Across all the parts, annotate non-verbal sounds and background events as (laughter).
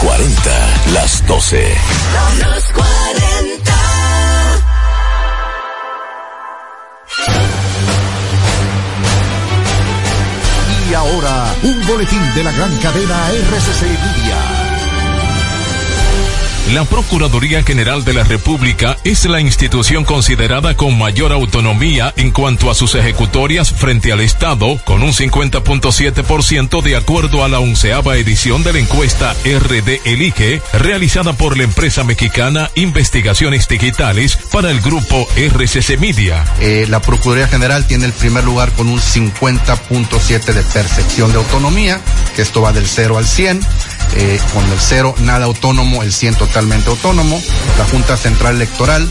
40, las 12. Los 40. Y ahora, un boletín de la gran cadena RCC Media. La Procuraduría General de la República es la institución considerada con mayor autonomía en cuanto a sus ejecutorias frente al Estado, con un 50.7% de acuerdo a la onceava edición de la encuesta RD Elige, realizada por la empresa mexicana Investigaciones Digitales para el grupo RCC Media. Eh, la Procuraduría General tiene el primer lugar con un 50.7 de percepción de autonomía, que esto va del 0 al 100. Eh, con el 0 nada autónomo, el 100 totalmente autónomo. La Junta Central Electoral,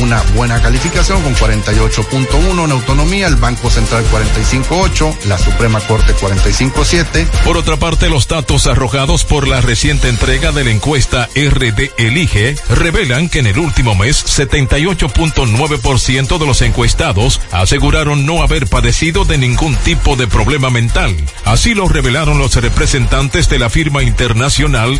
una buena calificación con 48.1 en autonomía, el Banco Central 45.8, la Suprema Corte 45.7. Por otra parte, los datos arrojados por la reciente entrega de la encuesta RD Elige revelan que en el último mes 78.9% de los encuestados aseguraron no haber padecido de ningún tipo de problema mental. Así lo revelaron los representantes de la firma internacional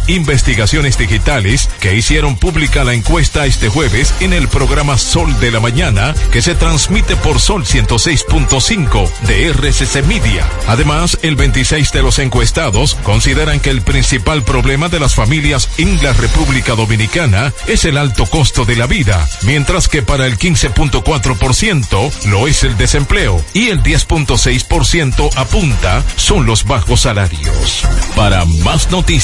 Investigaciones Digitales que hicieron pública la encuesta este jueves en el programa Sol de la Mañana que se transmite por Sol 106.5 de RCC Media. Además, el 26 de los encuestados consideran que el principal problema de las familias en la República Dominicana es el alto costo de la vida, mientras que para el 15.4% lo es el desempleo y el 10.6% apunta son los bajos salarios. Para más noticias,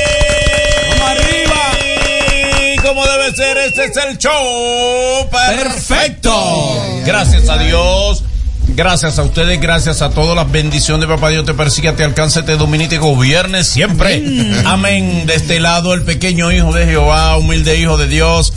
Como debe ser, este es el show perfecto. Gracias a Dios. Gracias a ustedes, gracias a todas las bendiciones de Papá Dios te persiga, te alcance, te domine te gobierne siempre. Amén. De este lado, el pequeño hijo de Jehová, humilde hijo de Dios.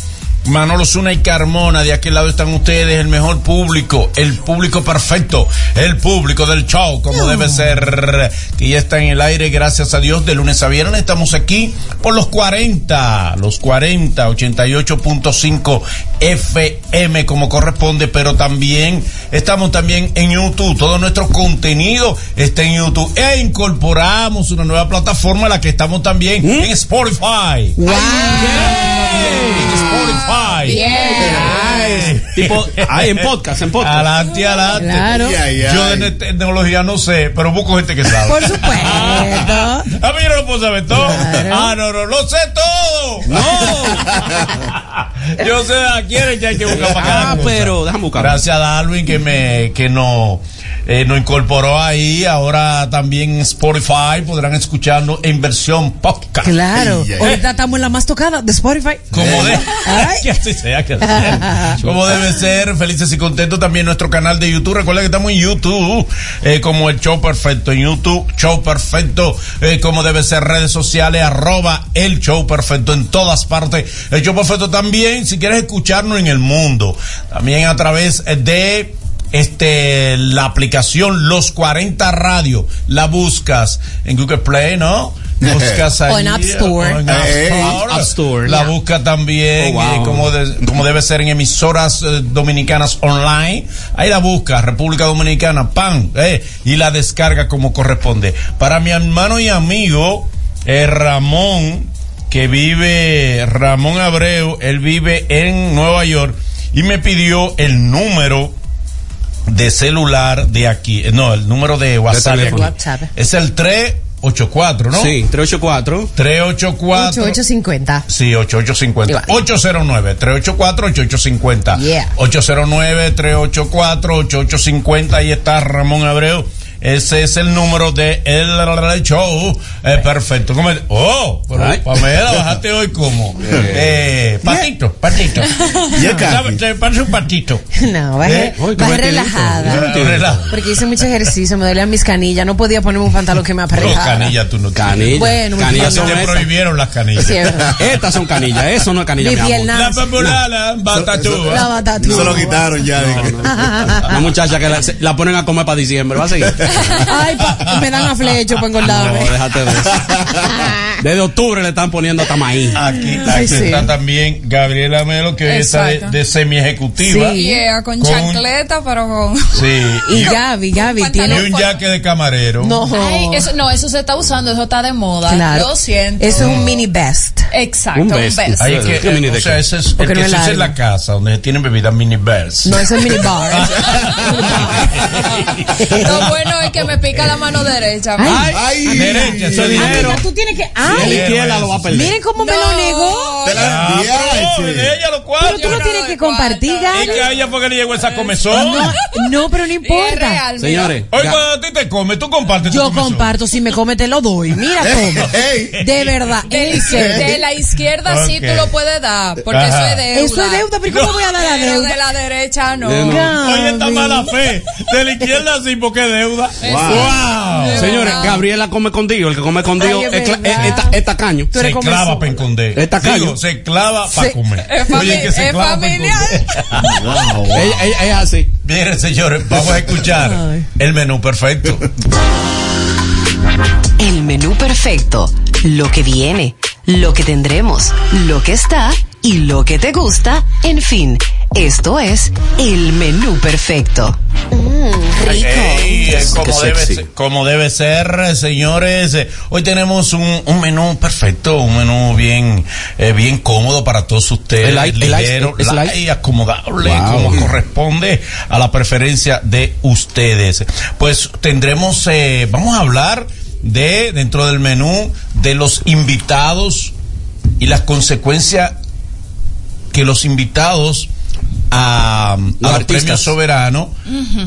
Manolo Zuna y Carmona, de aquel lado están ustedes, el mejor público, el público perfecto, el público del show, como debe ser, que ya está en el aire, gracias a Dios, de lunes a viernes estamos aquí por los 40, los 40, 88.5 FM como corresponde, pero también estamos también en YouTube, todo nuestro contenido está en YouTube e incorporamos una nueva plataforma, la que estamos también en Spotify. Wow. En Spotify. Bien. Tipo, ahí en podcast, en podcast. Adelante, adelante. Claro. Yo de tecnología no sé, pero busco gente que sabe. Por supuesto. (laughs) A mí yo no lo puedo saber todo. Claro. Ah, no, no, lo sé todo. No. (laughs) yo sé a quién que hay que buscar para Ah, cosa. pero déjame buscar. Gracias a Darwin que me, que no, eh, nos incorporó ahí. Ahora también en Spotify podrán escucharnos en versión podcast. Claro. Ay, Ahorita estamos en la más tocada de Spotify. Como de, Ay. (laughs) que así sea, que así sea. (laughs) Como debe ser, felices y contentos también nuestro canal de YouTube. Recuerda que estamos en YouTube, eh, como el show perfecto en YouTube, show perfecto, eh, como debe ser, redes sociales, arroba el show perfecto en todas partes. El show perfecto también, si quieres escucharnos en el mundo, también a través de este la aplicación Los 40 Radio, la buscas en Google Play, ¿no? (laughs) Buscas O ahí, en App Store. o en App Eh, Store. App Store. La busca también Oh, wow. eh, como, de- como debe ser en emisoras eh, dominicanas online. Ahí la busca, República Dominicana, pan, eh, y la descarga como corresponde. Para mi hermano y amigo eh, Ramón, que vive, Ramón Abreu, él vive en Nueva York y me pidió el número de celular de aquí, no, el número de WhatsApp. teléfono. WhatsApp. Es el 384, ¿no? Sí, 384. 384 8850. Sí, 8850. Igual. 809-384-8850. Yeah. 809-384-8850. Ahí está Ramón Abreu ese es el número de el show. Eh, perfecto. ¿Cómo es? Oh, pero Ay. Pamela, bajaste hoy como. Eh, patito, patito. (laughs) Te parece un patito. No, bajé, ¿Eh? Qué bajé relajada. Ah, relaja. Porque hice mucho ejercicio, me dolían mis canillas. No podía ponerme un pantalón que me No, apretara. canilla tú no tienes. Canilla. Bueno, canillas son te prohibieron las canillas. Sí. (laughs) Estas son canillas, eso no es canilla, Mi mi amor. pierna. La popular, la batatúa. La batatúa. Se lo quitaron ya. de que- Una muchacha que la, la ponen a comer para diciembre, ¿va a seguir? (laughs) Ay, pa- me dan a flecho para No, engordarme. déjate de eso. (laughs) (laughs) Desde octubre le están poniendo hasta maíz. Aquí, Ay, aquí sí. está también Gabriela Melo, que está de, de semi-ejecutiva. Sí. Yeah, con Con- chancleta, pero con. Sí. (laughs) Y Gaby, Gaby y tiene. un jaque de camarero. No. Ay, eso, no, eso se está usando, eso está de moda. Claro. Lo siento. Eso es un mini best. Exacto, Un un best. best. Ahí es que, ¿Qué mini de o sea, qué? ese es el Porque que no es se usa en largo. la casa, donde se tienen bebidas mini bears. No, eso es mini bar. (laughs) Lo bueno es que me pica la mano derecha. Ay. Ay, Derecha, ese Ah, dinero. tú tienes que. Si ¡Ay! la izquierda lo va a perder. Miren cómo me lo No. negó. te la Ah, pero de ella los Pero cuartos. tú lo no tienes que compartir. Es que a ella fue que le llegó esa comezón. No, no, pero no importa. real. Señores, Hoy Ga- cuando a ti te come, tú compartes Yo comparto, si me come te lo doy. Mira (laughs) cómo. De verdad, De, la izquierda sí tú lo puedes dar, porque Ajá. eso es deuda. Eso es deuda, pero ¿cómo voy a dar la Pero deuda? de la derecha no. No. Oye, esta mala fe. De la izquierda sí, porque es deuda. Wow. Señores, Gabriela come contigo. El que come contigo es, esta- eres Se clava para esconder. Es tacaño. Digo, se clava para comer. Es, Oye, que se es clava familiar. (laughs) Wow. Ella, ella es así. Miren, señores, vamos a escuchar Ay. el menú perfecto. El menú perfecto. Lo que viene, lo que tendremos, lo que está y lo que te gusta. En fin, esto es el menú perfecto. Mm, rico. Eh, como, debe ser, como debe ser, señores. Eh, Hoy tenemos un, un menú perfecto, un menú bien, eh, bien cómodo para todos ustedes. El light- el light- ligero, light. light, acomodable, Wow. como corresponde a la preferencia de ustedes. Pues tendremos, eh, vamos a hablar de, dentro del menú, de los invitados y las consecuencias que los invitados a, a los artistas. premios soberanos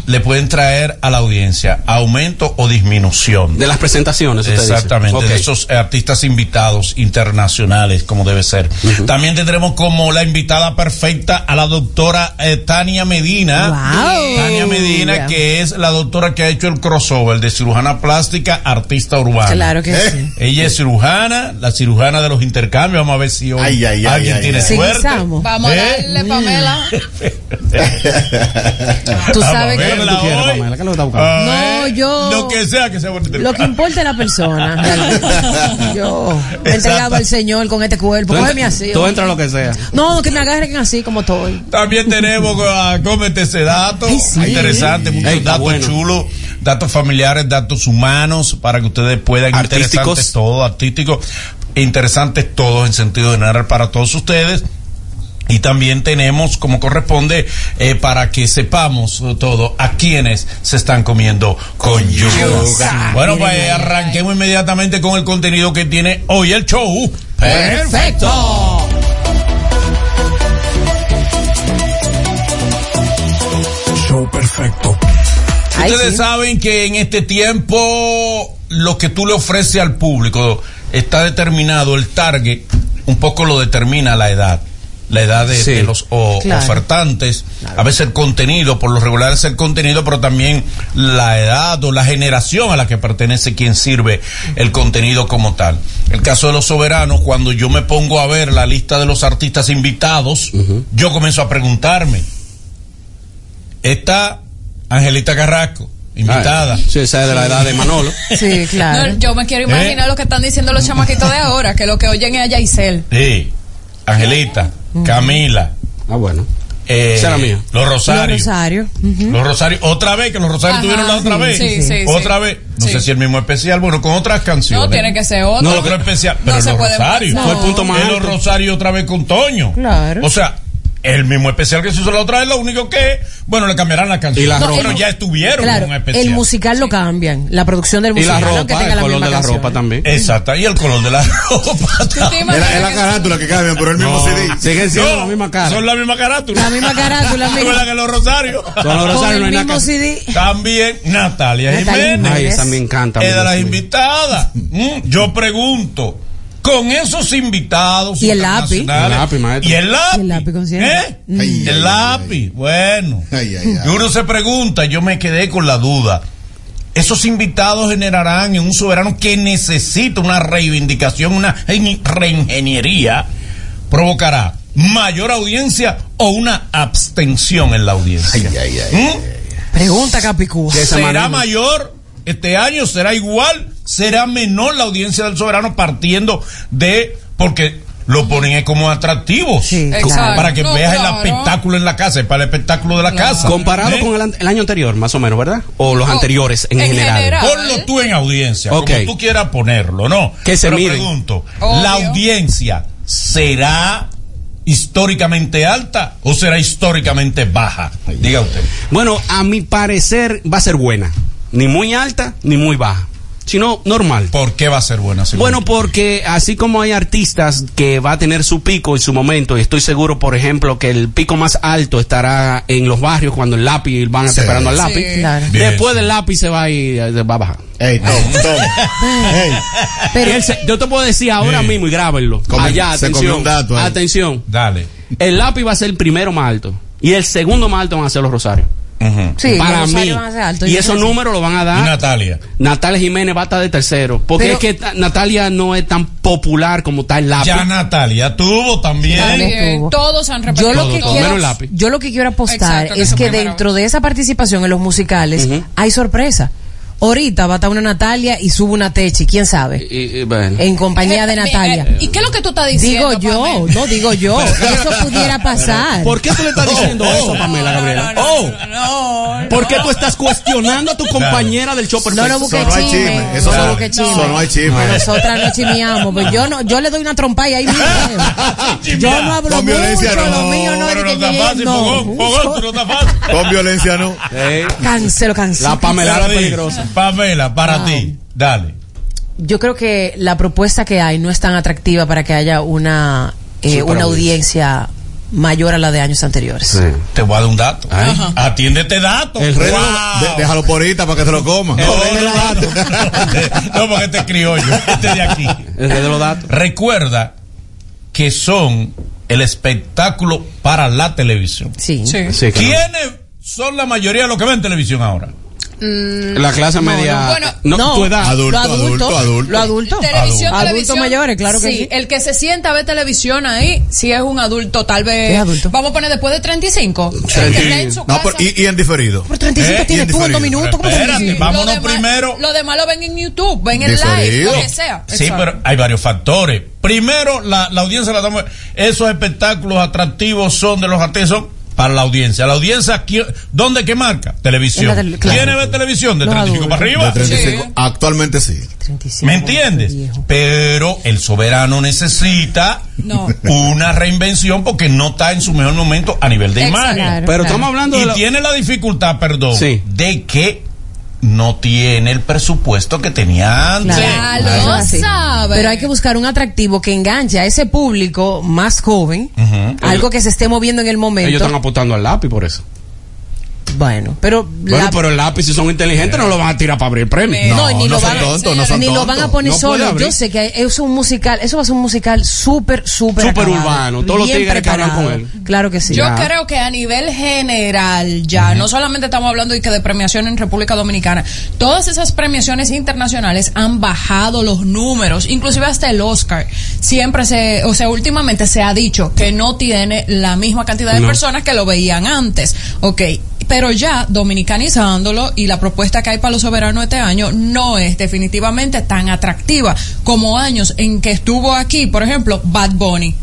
le pueden traer a la audiencia aumento o disminución. De las presentaciones, usted dice. Exactamente, de esos artistas invitados internacionales, como debe ser. También tendremos como la invitada perfecta a la doctora eh, Tania Medina. Wow. Tania Medina, que es la doctora que ha hecho el crossover de cirujana plástica, artista urbana. Claro que ¿Eh? sí. Ella es cirujana, la cirujana de los intercambios. Vamos a ver si hoy Ay, ay, ay, alguien ay, tiene ay. suerte. Seguizamos. Vamos a ¿Eh? darle, Pamela. (laughs) Tú sabes que- verla ¿Qué es lo que No, yo- Lo que sea que sea bonito. Lo que importa es la persona. (laughs) realmente. Yo me he entregado al Señor con este cuerpo. Tú Cógeme así. Tú entras lo que sea. No, que me agarren así como estoy. También tenemos (laughs) a Cómete ese dato. Ay, sí. Interesante, muchos Ey, datos bueno. chulos, datos familiares, datos humanos, para que ustedes puedan Artísticos. interesantes todos, artísticos, interesantes todos en sentido general para todos ustedes. Y también tenemos, como corresponde, eh, para que sepamos todo a quienes se están comiendo con yuca. Bueno, pues arranquemos inmediatamente con el contenido que tiene hoy el show. Perfecto. Show perfecto. Ustedes sí. saben que en este tiempo lo que tú le ofreces al público está determinado, el target un poco lo determina la edad. La edad de, Sí. de los o- Claro. ofertantes, a veces el contenido, por lo regular es el contenido, pero también la edad o la generación a la que pertenece quien sirve el contenido como tal. El caso de los soberanos, cuando yo me pongo a ver la lista de los artistas invitados, yo comienzo a preguntarme, está Angelita Carrasco, invitada. Ah, sí, esa es de la edad de Manolo. (laughs) Sí, claro. No, yo me quiero imaginar ¿Eh? lo que están diciendo los chamaquitos de ahora, que lo que oyen es a Yaisel. Sí, Angelita, Camila, Ah, bueno. eh, Esa era mía. los Los Rosarios. Los Rosarios, otra vez, que los Rosarios Ajá, tuvieron la otra sí, vez. sí, sí, otra sí. vez. No Sí. sé si el mismo especial, bueno, con otras canciones. No, tiene que ser otro. No, otro especial, No pero se los puede- Rosarios. no. Fue el punto más los. Rosarios otra vez con Toño. Claro. O sea, el mismo especial que se hizo la otra vez, lo único que, bueno, le cambiarán la canción. Y la No, pero ya estuvieron Claro, en un especial. el musical lo cambian, la producción del Y la musical, ropa, tenga el la color de la canción. ropa también. Exacto, y el color de la (laughs) ropa. ¿Tú te Es la, carátula que cambian, pero el mismo No, CD. siguen siendo No, la misma cara. Son la misma carátula. La misma carátula, ¿Tú misma- que los rosarios? Son los Con rosarios, el no hay nada mismo. CD. (laughs) También Natalia, Natalia Jiménez. Ay, esa me encanta. Es de las invitadas. Mm, Yo pregunto, con esos invitados Y el lápiz. internacionales- El lápiz, maestro. Y el lápiz. Y el lápiz concierto. ¿Eh? Ay, el ay, lápiz. Bueno. (laughs) Ay, ay, ay. Y uno se pregunta, yo me quedé con la duda. Esos invitados generarán en un soberano que necesita una reivindicación, una gen- reingeniería, provocará mayor audiencia o una abstención en la audiencia. Ay, ay, ay. ¿Mm? Pregunta Capicúa. ¿Será manera. mayor este año? ¿Será igual? ¿Será menor la audiencia del soberano partiendo de... porque lo ponen como atractivo. Sí, claro. Para que No, veas el espectáculo en la casa, para el espectáculo de la casa. Comparado ¿Eh? con el, año anterior, más o menos, ¿verdad? O los No, anteriores en, en general. general. Ponlo tú en audiencia, como tú quieras ponerlo, ¿no? Que se Pero miren. pregunto, Obvio. ¿la audiencia será históricamente alta o será históricamente baja? Diga usted. Bueno, a mi parecer va a ser buena. Ni muy alta, ni muy baja. Sino normal. ¿Por qué va a ser buena? Bueno, porque así como hay artistas que va a tener su pico y su momento, y estoy seguro, por ejemplo, que el pico más alto estará en los barrios cuando el lápiz van a estar Sí. esperando al Sí. lápiz. Claro. Bien. Después del lápiz se va y eh, va a bajar. Ey, Tom, Tom. (laughs) Ey. Pero Y él se- yo te puedo decir ahora mismo y grábenlo. Come- Allá, se comió atención. un dato. Atención. Dale. El lápiz va a ser el primero más alto. Y el segundo más alto van a ser los rosarios. Sí, para mí. y esos números lo van a Y dar. Natalia. Natalia Jiménez va a estar de tercero. Porque Pero- es que ta- Natalia no es tan popular como está el lápiz. Ya Natalia tuvo también. Todos han repetido. Yo lo que todo, quiero, menos el lápiz. yo lo que quiero apostar Exacto, que es que dentro de esa participación en los musicales hay sorpresa. Ahorita va a estar una Natalia y sube una Techi, quién sabe, Y- y- bueno. en compañía de Natalia. Eh, ¿Y qué es lo que tú estás diciendo? Digo yo, Pamela? no digo yo, eso pudiera pasar. ¿Por qué tú le estás diciendo eso, Pamela Gabriela? No, no, oh, no, no, ¿por qué tú estás cuestionando a tu compañera del show perfecto? No, no busque Eso no hay chisme. chisme, eso no busque eso chisme. no hay chisme. Nosotras no chismeamos. Pues yo no, yo le doy una trompa y ahí mismo. (laughs) yo no hablo Con mucho, violencia no. lo mío no es Pero no está fácil, no. fogón, fogón, tú no está fácil. Con violencia no. Cancelo, cancelo. la Pamela es Dale, peligrosa. Pamela, para Wow. ti. Dale. Yo creo que la propuesta que hay no es tan atractiva para que haya una, eh, una audiencia mayor a la de años anteriores. Te voy a dar un dato. Atiende este dato. El rey de Wow. De- déjalo por ahorita para que se lo coma. No, no, no, (laughs) no, porque este es criollo, este de aquí. El rey de los datos. Recuerda que son el espectáculo para la televisión. Sí. Sí. Sí, claro. ¿Quiénes son la mayoría de los que ven televisión ahora? La clase media. no. Bueno, no, No, tu edad. Adulto, lo adulto, adulto, adulto. Lo adulto. Televisión, Adultos televisión. mayores, claro que sí. El que se sienta a ver televisión ahí, si es un adulto, tal vez. Es adulto. Vamos a poner después de 35. El que está en su No, pero- y, y en diferido. Por 35 Eh, tiene bien tú en dos minutos. ¿cómo Espérate, 35? vamos. Vámonos Lo demás- primero. Lo demás lo ven en YouTube, ven en live, lo que sea. Sí, Exacto. pero hay varios factores. Primero, la, la audiencia la damos- Esos espectáculos atractivos son de los artistas son para la audiencia. La audiencia, ¿quién- ¿dónde que marca? Televisión. Tele- claro. ¿Quiénes ven televisión? De Los 35 para arriba. De 35. Sí. Actualmente sí. 35, ¿Me entiendes? Pero el soberano necesita No. una reinvención porque no está en su mejor momento a nivel de Exacto. imagen. Claro, Pero claro. estamos hablando Y de. la- tiene la dificultad, perdón, Sí. de que no tiene el presupuesto que tenía antes. Pero hay que buscar un atractivo que enganche a ese público más joven, algo que se esté moviendo en el momento. Ellos están apuntando al lápiz por eso. Bueno, pero Bueno, la- pero el lápiz, si son inteligentes, no lo van a tirar para abrir premio. Eh, no, y ni no lo van, tontos, no son ni lo van a poner No solo. Yo sé que es un musical, eso va a ser un musical súper, súper Súper urbano, todos los tigres que hablan con él. Claro que sí. Yo Ya. creo que a nivel general ya, no solamente estamos hablando de que de premiación en República Dominicana, todas esas premiaciones internacionales han bajado los números, inclusive hasta el Oscar. Siempre se, o sea, últimamente se ha dicho que no tiene la misma cantidad de No. personas que lo veían antes. Ok, pero ya dominicanizándolo y la propuesta que hay para los soberanos este año no es definitivamente tan atractiva como años en que estuvo aquí, por ejemplo, Bad Bunny.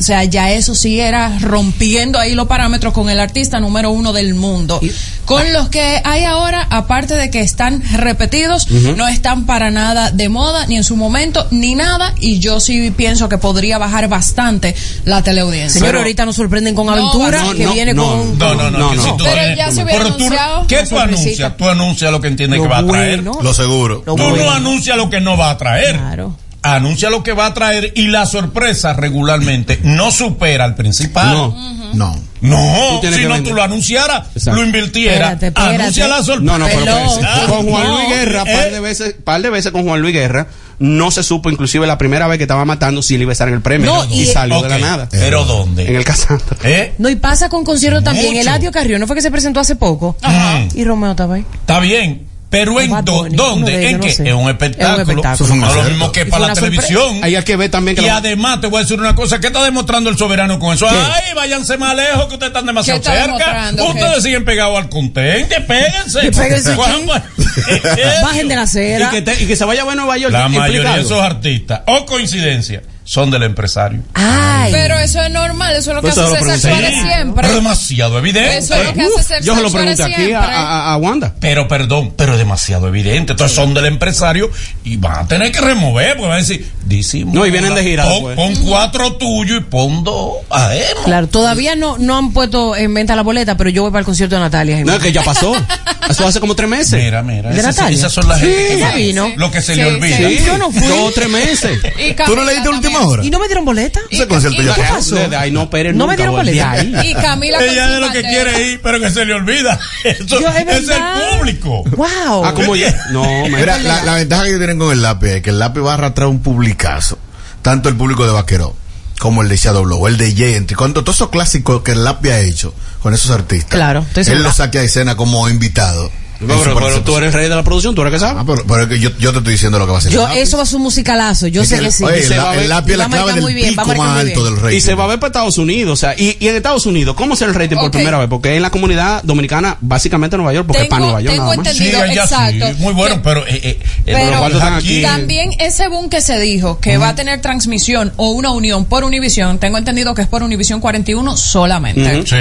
O sea, ya eso sí era rompiendo ahí los parámetros con el artista número uno del mundo. Con los que hay ahora, aparte de que están repetidos, no están para nada de moda, ni en su momento, ni nada. Y yo sí pienso que podría bajar bastante la teleaudiencia. Señor, ahorita nos sorprenden con aventura, no, que no, viene no, con... No, no, no. que si tú Pero eres- ya se hubiera Pero tú- anunciado ¿Qué tú anuncias? Tú anuncias lo que entiendes Lo que va a traer. bueno. Lo seguro. Lo Tú bueno. no anuncias lo que no va a traer. Claro. Anuncia lo que va a traer y la sorpresa regularmente no supera al principal. No. No. No, si no tú lo anunciaras, Exacto. lo invirtiera. Espérate, espérate. Anuncia la sorpresa. No, no, pero espérese. con Juan No. Luis Guerra, ¿Eh? par de veces, par de veces con Juan Luis Guerra, no se supo, inclusive la primera vez que estaba matando si él iba a estar en el premio No, y, y- salió de la nada. Pero ¿dónde? En el Casandra. ¿Eh? No, y pasa con conciertos también. Mucho. Eladio Carrión, ¿no fue que se presentó hace poco? Ajá. Y Romeo estaba ahí. Está bien. Pero en do- dónde? ¿En no qué? sé. Es un Es un espectáculo. espectáculo. No lo mismo que para la televisión. Hay que ver también que Y la- además te voy a decir una cosa, ¿qué está demostrando el soberano con eso? Ay, váyanse más lejos que ustedes están demasiado ¿Qué está cerca. Ustedes ¿Qué? siguen pegados al contente, péguense. Que péguense, (laughs) Bajen de la y, que te- y que se vaya a Nueva York. La mayoría de esos artistas, o coincidencia, son del empresario. Ay. Pero eso es normal, eso es lo que Eso hace lo César. Suárez Sí, siempre. Pero demasiado evidente. Eso es lo que hace Uf, César yo se lo pregunté aquí a, siempre. a- a Wanda. Pero perdón, pero es demasiado evidente. Entonces son del empresario y van a tener que remover, porque van a decir, disimula. No, y vienen de gira Pon, cuatro tuyos y pon dos a él. Claro, todavía no, no han puesto en venta la boleta, pero yo voy para el concierto de Natalia. No, que ya pasó. (laughs) Eso hace como tres meses. Mira, mira. ¿De esas, son las Sí, gente que ella va- vino. Lo que se Sí, le olvida. sí. Yo no fui. Dos o tres meses. (laughs) Y ¿Tú no leíste a última hora? ¿Y no me dieron boleta? Ese concierto ya ¿Qué pasó. pasó? De ahí no, Pérez No me dieron boleta. De ahí. Y Camila Ella es lo que quiere ir, pero que se le olvida. (laughs) Eso Yo, es el público. Wow. Ah, como ya. No, me Mira, la, la ventaja que tienen con el lápiz es que el lápiz va a arrastrar un publicazo. Tanto el público de Vaqueró como el de Shadow el de Jay, cuando todos esos clásicos que el lápiz ha hecho con esos artistas. Claro, estoy Él los saque a escena como invitado. Pero, pero tú eres rey de la producción, tú eres que sabes. Ah, pero, pero es que yo, yo te estoy diciendo lo que va a ser. Yo, eso va a ser un musicalazo, yo Es sé que que sí. oye, el, va a el ver- lápiz es la clave del muy bien, pico más alto del rey. Y se va a ver para Estados Unidos, o sea, y, y en Estados Unidos, ¿cómo es el rating por primera vez? Porque en la comunidad dominicana, básicamente Nueva York, porque es para Nueva York tengo nada más. entendido. Sí, exacto. sí. Muy bueno, Que- pero. Eh, eh, el- Pero ¿cuántos están aquí? también ese boom que se dijo que va a tener transmisión o una unión por Univision, tengo entendido que es por Univision 41 solamente. Ujú. Sí.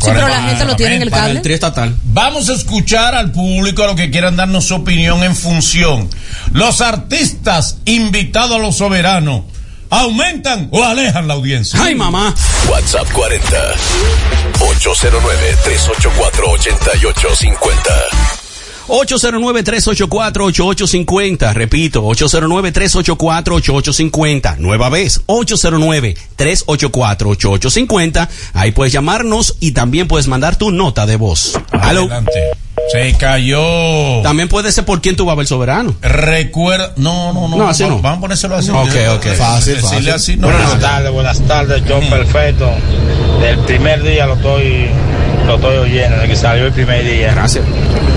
Sí, pero la gente lo tiene en el Para cable. el triestatal. Vamos a escuchar al público a lo que quieran darnos su opinión en función. Los artistas invitados a los soberanos, ¿aumentan o alejan la audiencia? ¡Ay, mamá! WhatsApp 40 809 384 8850. 809-384-8850. Repito, 809-384-8850. Nueva vez, 809-384-8850. Ahí puedes llamarnos y también puedes mandar tu nota de voz. Aló. Adelante. Se cayó. También puede ser por quién tú vas a ver soberano. Recuerda. No, no, no. No, así no. Vamos a ponérselo así. Ok, ok. Fácil, fácil. así, no. Buenas tardes, buenas tardes, John Perfecto. Del primer día lo estoy, lo estoy oyendo, desde que salió el primer día. Gracias.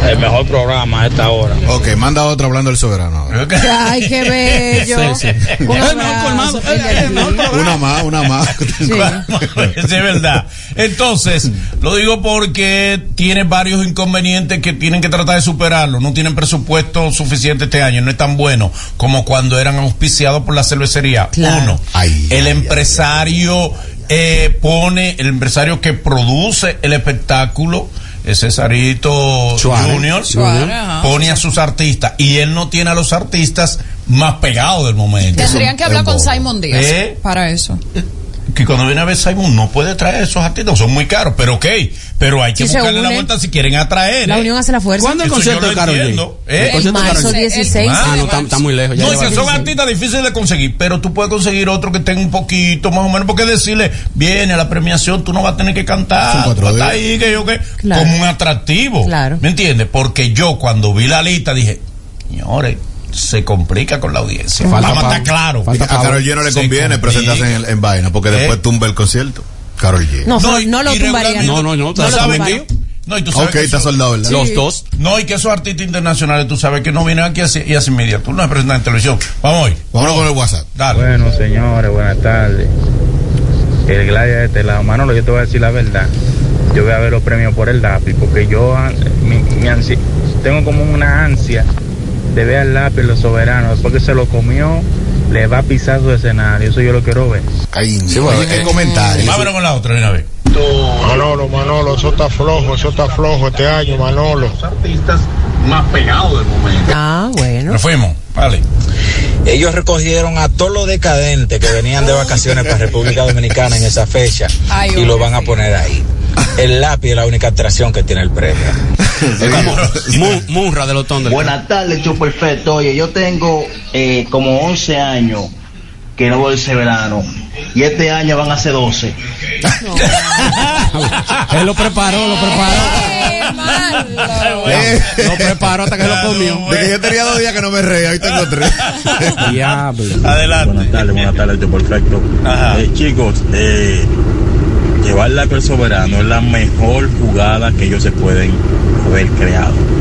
El mejor programa a esta hora. Ok, manda otro hablando del soberano. Ay, qué (laughs) bello. Sí, (laughs) sí. Un mejor abrazo, colmado, Feli, mejor aquí. Una más, una más. Sí. (laughs) es de verdad. Entonces, lo digo porque tiene varios inconvenientes que tienen que tratar de superarlo. No tienen presupuesto suficiente este año. No es tan bueno como cuando eran auspiciados por la cervecería. Claro. Uno, Ay, el ay, empresario eh, pone, el empresario que produce el espectáculo, es Cesarito. Junior, pone a sus artistas y él no tiene a los artistas más pegados del momento. Tendrían que hablar con. Simon Díaz ¿Eh? para eso. (laughs) que cuando viene a ver Simon no puede traer esos artistas, son muy caros, pero ok, pero hay que buscarle la vuelta si quieren atraer. La ¿eh? unión hace la fuerza. ¿Cuándo el Eso concierto de entiendo, ¿eh? El marzo Karol G. 16. Ah, Ah, no, está, está muy lejos. Ya No, lleva- si son artistas difíciles de conseguir, pero tú puedes conseguir otro que tenga un poquito más o menos, porque decirle, viene a la premiación, tú no vas a tener que cantar, tú vas ahí, que yo que, Claro. como un atractivo. Claro. ¿Me entiendes? Porque yo cuando vi la lista dije, señores, se complica con la audiencia. Falta Vamos a pa- estar claros. falta A Carol G no le conviene presentarse en, en vaina porque después ¿Eh? tumba el concierto. Carol G. No, No, no, y- no lo tumbaría. No, no, no, No ¿tú lo sabes qué? No, y tú sabes Ok, que está soldado, ¿verdad? Los dos. No, y que esos artistas internacionales, tú sabes que no vienen aquí así, y así media. Tú no me presentas en televisión. Vamos hoy. Vámonos con el WhatsApp. Dale. Bueno, señores, buenas tardes. El Gladia de este lado. Manolo, yo te voy a decir la verdad. Yo voy a ver los premios por el lápiz, porque yo ah, mi, mi ansi- tengo como una ansia de ver al lápiz los soberanos. Después que se lo comió, le va a pisar su escenario. Eso yo lo quiero ver. Caín. Sí, bueno, eh, comentario. Vámonos con la otra de una vez. Manolo, Manolo, eso está flojo, eso está flojo este año, Manolo. artistas más pegados del momento. Ah, bueno. Nos fuimos. Vale. Ellos recogieron a todos los decadentes que venían de vacaciones para República Dominicana en esa fecha Ay, y lo van a poner ahí. El lápiz es la única atracción que tiene el premio. (laughs) Es como Mu- Munra de los Thunder. Buenas tardes, Chu Perfecto. Oye, yo tengo eh, como 11 años que no voy ese verano. Y este año van a ser 12. (laughs) Él lo preparó, lo preparó. Eh, Lo preparó hasta que lo comió. De que yo tenía dos días que no me reía, hoy tengo tres. (laughs) Diablo. Adelante. Buenas tardes, buenas tardes, Yo perfecto. Ajá. Eh, chicos, eh, llevar la el soberano es la mejor jugada que ellos se pueden haber creado.